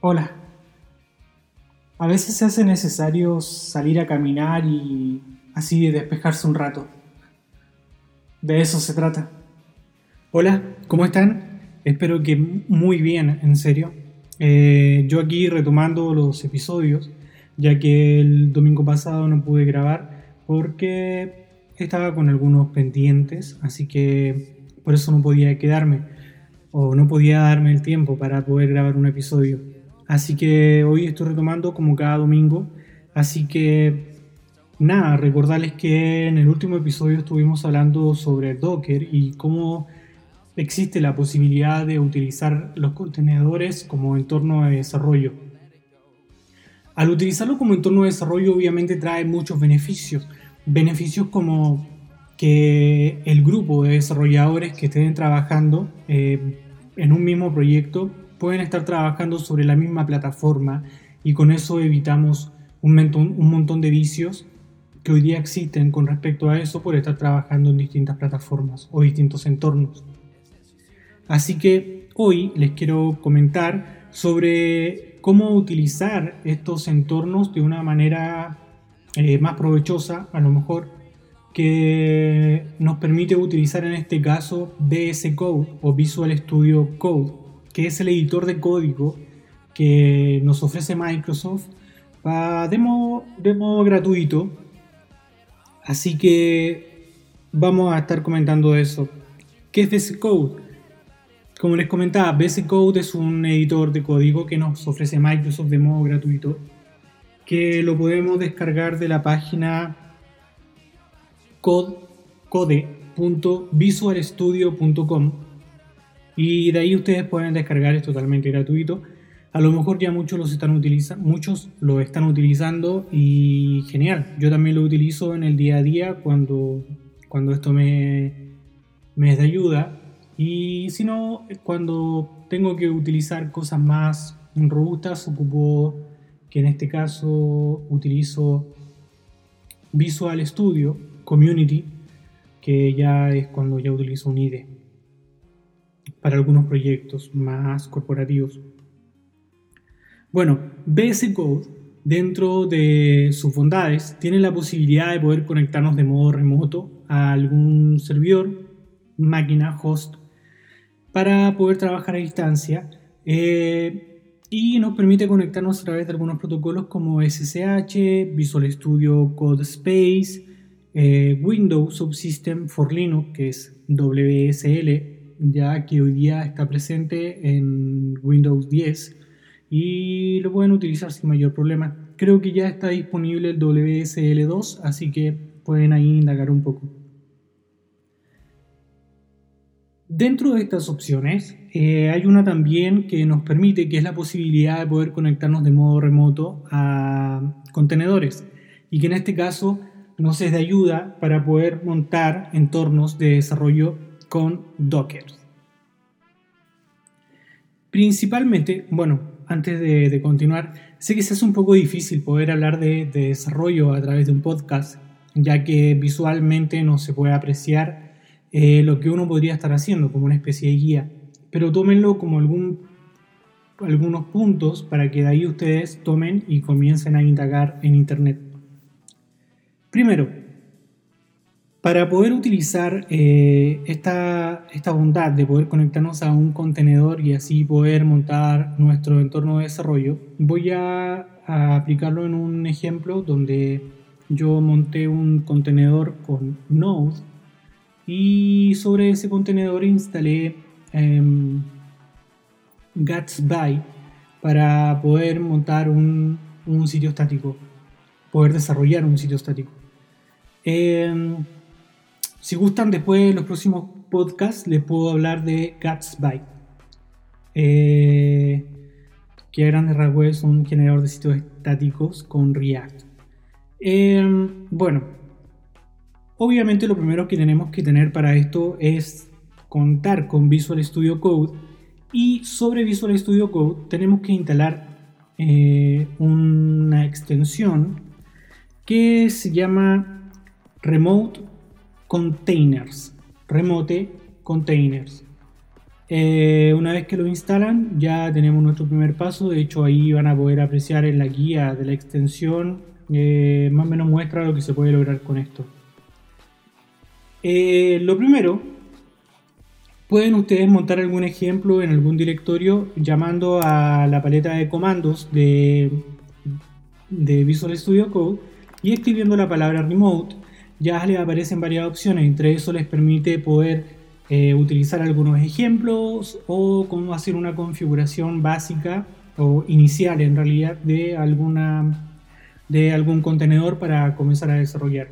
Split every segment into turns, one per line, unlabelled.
Hola. A veces se hace necesario salir a caminar y así despejarse un rato. De eso se trata. Hola, ¿cómo están? Espero que muy bien, en serio. Eh, yo aquí retomando los episodios, ya que el domingo pasado no pude grabar porque estaba con algunos pendientes, así que por eso no podía quedarme o no podía darme el tiempo para poder grabar un episodio. Así que hoy estoy retomando como cada domingo. Así que nada, recordarles que en el último episodio estuvimos hablando sobre Docker y cómo existe la posibilidad de utilizar los contenedores como entorno de desarrollo. Al utilizarlo como entorno de desarrollo obviamente trae muchos beneficios. Beneficios como que el grupo de desarrolladores que estén trabajando eh, en un mismo proyecto pueden estar trabajando sobre la misma plataforma y con eso evitamos un montón, de vicios que hoy día existen con respecto a eso por estar trabajando en distintas plataformas o distintos entornos. Así que hoy les quiero comentar sobre cómo utilizar estos entornos de una manera eh, más provechosa, a lo mejor, que nos permite utilizar en este caso VS Code o Visual Studio Code que es el editor de código que nos ofrece Microsoft para demo, demo gratuito. Así que vamos a estar comentando eso. ¿Qué es VS Code? Como les comentaba, VS Code es un editor de código que nos ofrece Microsoft de modo gratuito, que lo podemos descargar de la página code.visualstudio.com y de ahí ustedes pueden descargar, es totalmente gratuito. A lo mejor ya muchos, los están utilizando, muchos lo están utilizando y genial. Yo también lo utilizo en el día a día cuando, cuando esto me, me es de ayuda. Y si no, cuando tengo que utilizar cosas más robustas, ocupo que en este caso utilizo Visual Studio Community, que ya es cuando ya utilizo un IDE para algunos proyectos más corporativos. Bueno, VS Code, dentro de sus bondades, tiene la posibilidad de poder conectarnos de modo remoto a algún servidor, máquina, host, para poder trabajar a distancia. Eh, y nos permite conectarnos a través de algunos protocolos como SSH, Visual Studio Code Space, eh, Windows Subsystem for Linux, que es WSL, ya que hoy día está presente en Windows 10 y lo pueden utilizar sin mayor problema. Creo que ya está disponible el WSL2, así que pueden ahí indagar un poco. Dentro de estas opciones eh, hay una también que nos permite, que es la posibilidad de poder conectarnos de modo remoto a contenedores y que en este caso nos es de ayuda para poder montar entornos de desarrollo con Docker. Principalmente, bueno, antes de, continuar, sé que se hace un poco difícil poder hablar de, desarrollo a través de un podcast, ya que visualmente no se puede apreciar eh, lo que uno podría estar haciendo como una especie de guía, pero tómenlo como algún, algunos puntos para que de ahí ustedes tomen y comiencen a indagar en Internet. Primero, para poder utilizar eh, esta, esta, bondad de poder conectarnos a un contenedor y así poder montar nuestro entorno de desarrollo, voy a, aplicarlo en un ejemplo donde yo monté un contenedor con Node y sobre ese contenedor instalé um, Gatsby para poder montar un, un, sitio estático, poder desarrollar un sitio estático. Em, si gustan, después en los próximos podcasts les puedo hablar de Gatsby. Eh, que a grandes rasgos es un generador de sitios estáticos con React. Eh, bueno, obviamente lo primero que tenemos que tener para esto es contar con Visual Studio Code y sobre Visual Studio Code tenemos que instalar eh, una extensión que se llama Remote containers, remote containers. Eh, una vez que lo instalan, ya tenemos nuestro primer paso. De hecho, ahí van a poder apreciar en la guía de la extensión, eh, más o menos muestra lo que se puede lograr con esto. Eh, lo primero, pueden ustedes montar algún ejemplo en algún directorio llamando a la paleta de comandos de, de Visual Studio Code y escribiendo la palabra remote. Ya les aparecen varias opciones, entre eso les permite poder eh, utilizar algunos ejemplos o cómo hacer una configuración básica o inicial en realidad de, alguna, de algún contenedor para comenzar a desarrollar.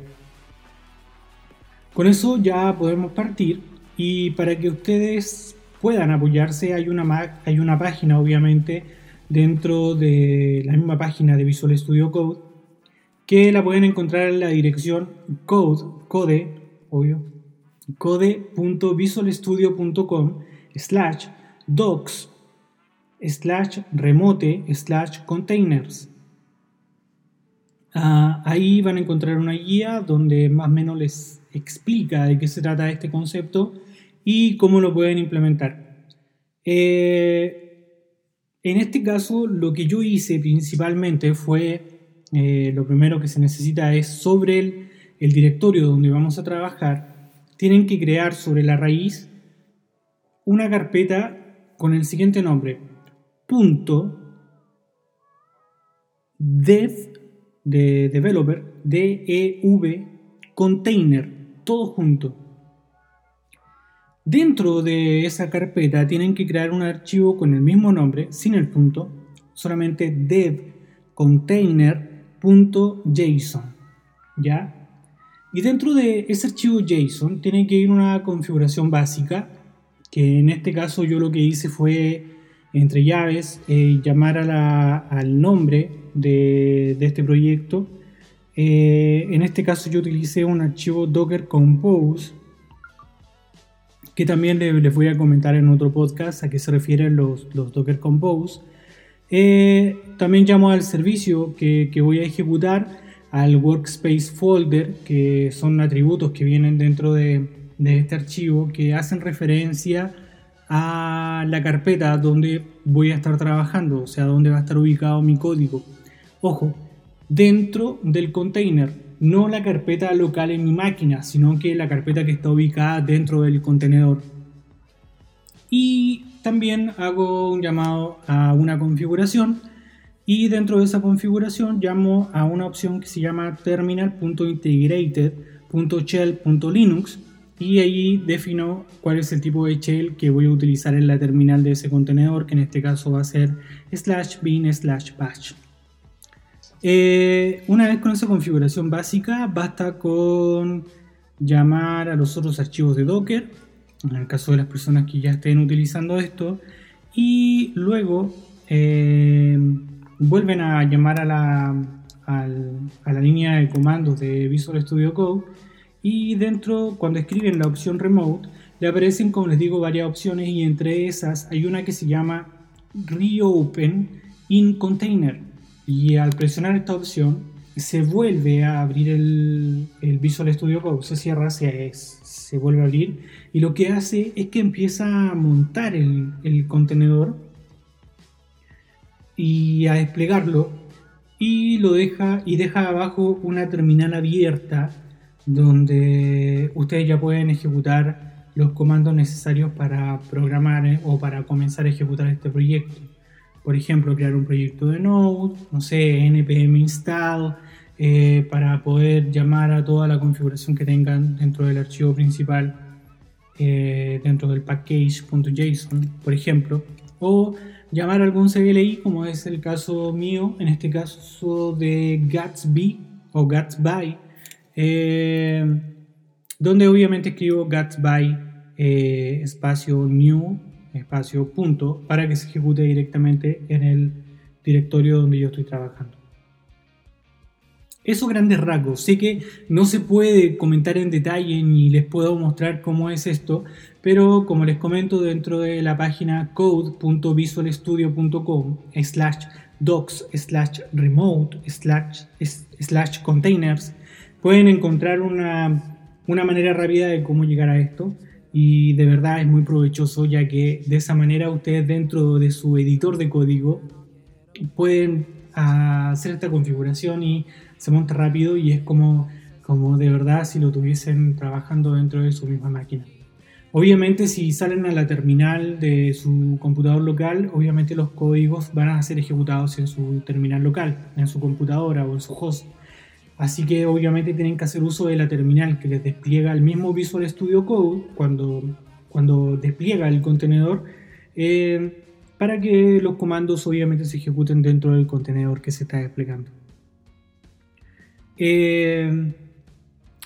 Con eso ya podemos partir y para que ustedes puedan apoyarse hay una, hay una página obviamente dentro de la misma página de Visual Studio Code que la pueden encontrar en la dirección code, code, obvio, code.visualstudio.com slash docs slash remote slash containers. Ah, ahí van a encontrar una guía donde más o menos les explica de qué se trata este concepto y cómo lo pueden implementar. Eh, en este caso, lo que yo hice principalmente fue, eh, lo primero que se necesita es sobre el, directorio donde vamos a trabajar, tienen que crear sobre la raíz una carpeta con el siguiente nombre, punto dev de developer, dev container, todo junto. Dentro de esa carpeta tienen que crear un archivo con el mismo nombre, sin el punto, solamente dev container.json, ¿ya? Y dentro de ese archivo JSON tiene que ir una configuración básica, que en este caso yo lo que hice fue, entre llaves, eh, llamar al nombre de, este proyecto. Eh, en este caso yo utilicé un archivo Docker Compose, que también les voy a comentar en otro podcast a qué se refieren los, Docker Compose. Eh, también llamo al servicio que, voy a ejecutar al workspace folder, que son atributos que vienen dentro de, este archivo que hacen referencia a la carpeta donde voy a estar trabajando, o sea, donde va a estar ubicado mi código. Ojo, dentro del container, no la carpeta local en mi máquina, sino que la carpeta que está ubicada dentro del contenedor. Y también hago un llamado a una configuración y dentro de esa configuración llamo a una opción que se llama terminal.integrated.shell.linux y ahí defino cuál es el tipo de shell que voy a utilizar en la terminal de ese contenedor, que en este caso va a ser slash bin slash bash. Eh, una vez con esa configuración básica, basta con llamar a los otros archivos de Docker, en el caso de las personas que ya estén utilizando esto, y luego eh, vuelven a llamar a la, a la línea de comandos de Visual Studio Code y dentro, cuando escriben la opción Remote, le aparecen, como les digo, varias opciones y entre esas hay una que se llama Reopen in Container. Y al presionar esta opción, se vuelve a abrir el, el Visual Studio Code, se cierra, se, se, vuelve a abrir y lo que hace es que empieza a montar el, el contenedor y a desplegarlo y lo deja y deja abajo una terminal abierta donde ustedes ya pueden ejecutar los comandos necesarios para programar eh, o para comenzar a ejecutar este proyecto. Por ejemplo, crear un proyecto de Node, no sé, npm install, eh, para poder llamar a toda la configuración que tengan dentro del archivo principal, eh, dentro del package.json, por ejemplo, o llamar algún CLI, como es el caso mío, en este caso de Gatsby o Gatsby, eh, donde obviamente escribo Gatsby eh, espacio new espacio punto para que se ejecute directamente en el directorio donde yo estoy trabajando. Eso grandes rasgos. Sé que no se puede comentar en detalle ni les puedo mostrar cómo es esto, pero como les comento dentro de la página code.visualstudio.com slash docs slash remote slash, slash containers pueden encontrar una, una manera rápida de cómo llegar a esto. y de verdad es muy provechoso ya que de esa manera ustedes dentro de su editor de código pueden hacer esta configuración y se monta rápido y es como, como de verdad si lo tuviesen trabajando dentro de su misma máquina. Obviamente si salen a la terminal de su computador local, obviamente los códigos van a ser ejecutados en su terminal local, en su computadora o en su host. Así que obviamente tienen que hacer uso de la terminal que les despliega el mismo Visual Studio Code cuando, cuando despliega el contenedor eh, para que los comandos obviamente se ejecuten dentro del contenedor que se está desplegando. Eh,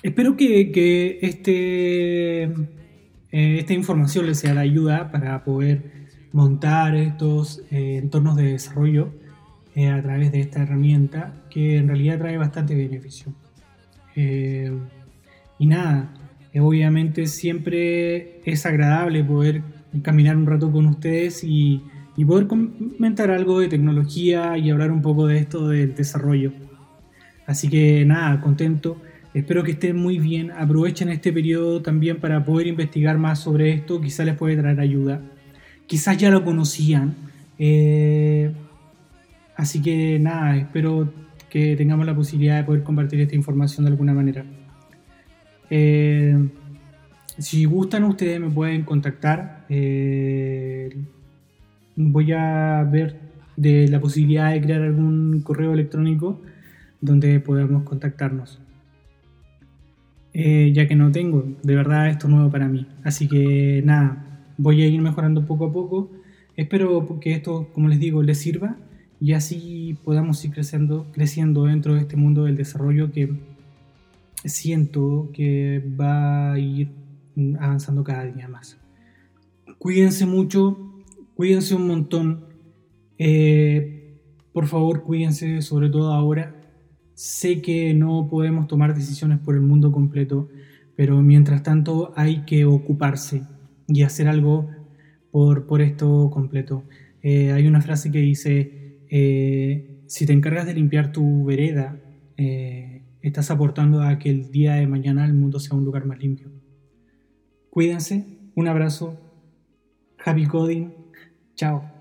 espero que, este, eh, esta información les sea de ayuda para poder montar estos entornos de desarrollo eh, a través de esta herramienta que en realidad trae bastante beneficio. Eh, y nada, eh, obviamente siempre es agradable poder caminar un rato con ustedes y, y, poder comentar algo de tecnología y hablar un poco de esto del desarrollo. Así que nada, contento. Espero que estén muy bien. Aprovechen este periodo también para poder investigar más sobre esto. Quizás les puede traer ayuda. Quizás ya lo conocían. Eh, Así que nada, espero que tengamos la posibilidad de poder compartir esta información de alguna manera. Eh, si gustan, ustedes me pueden contactar. Eh, voy a ver de la posibilidad de crear algún correo electrónico donde podamos contactarnos. Eh, ya que no tengo, de verdad esto es nuevo para mí. Así que nada, voy a ir mejorando poco a poco. Espero que esto, como les digo, les sirva y así podamos ir creciendo, creciendo dentro de este mundo del desarrollo que siento que va a ir avanzando cada día más. Cuídense mucho, cuídense un montón. Eh, por favor, cuídense sobre todo ahora. Sé que no podemos tomar decisiones por el mundo completo, pero mientras tanto hay que ocuparse y hacer algo por, por esto completo. Eh, hay una frase que dice, eh, si te encargas de limpiar tu vereda, eh, estás aportando a que el día de mañana el mundo sea un lugar más limpio. Cuídense, un abrazo, happy coding, chao.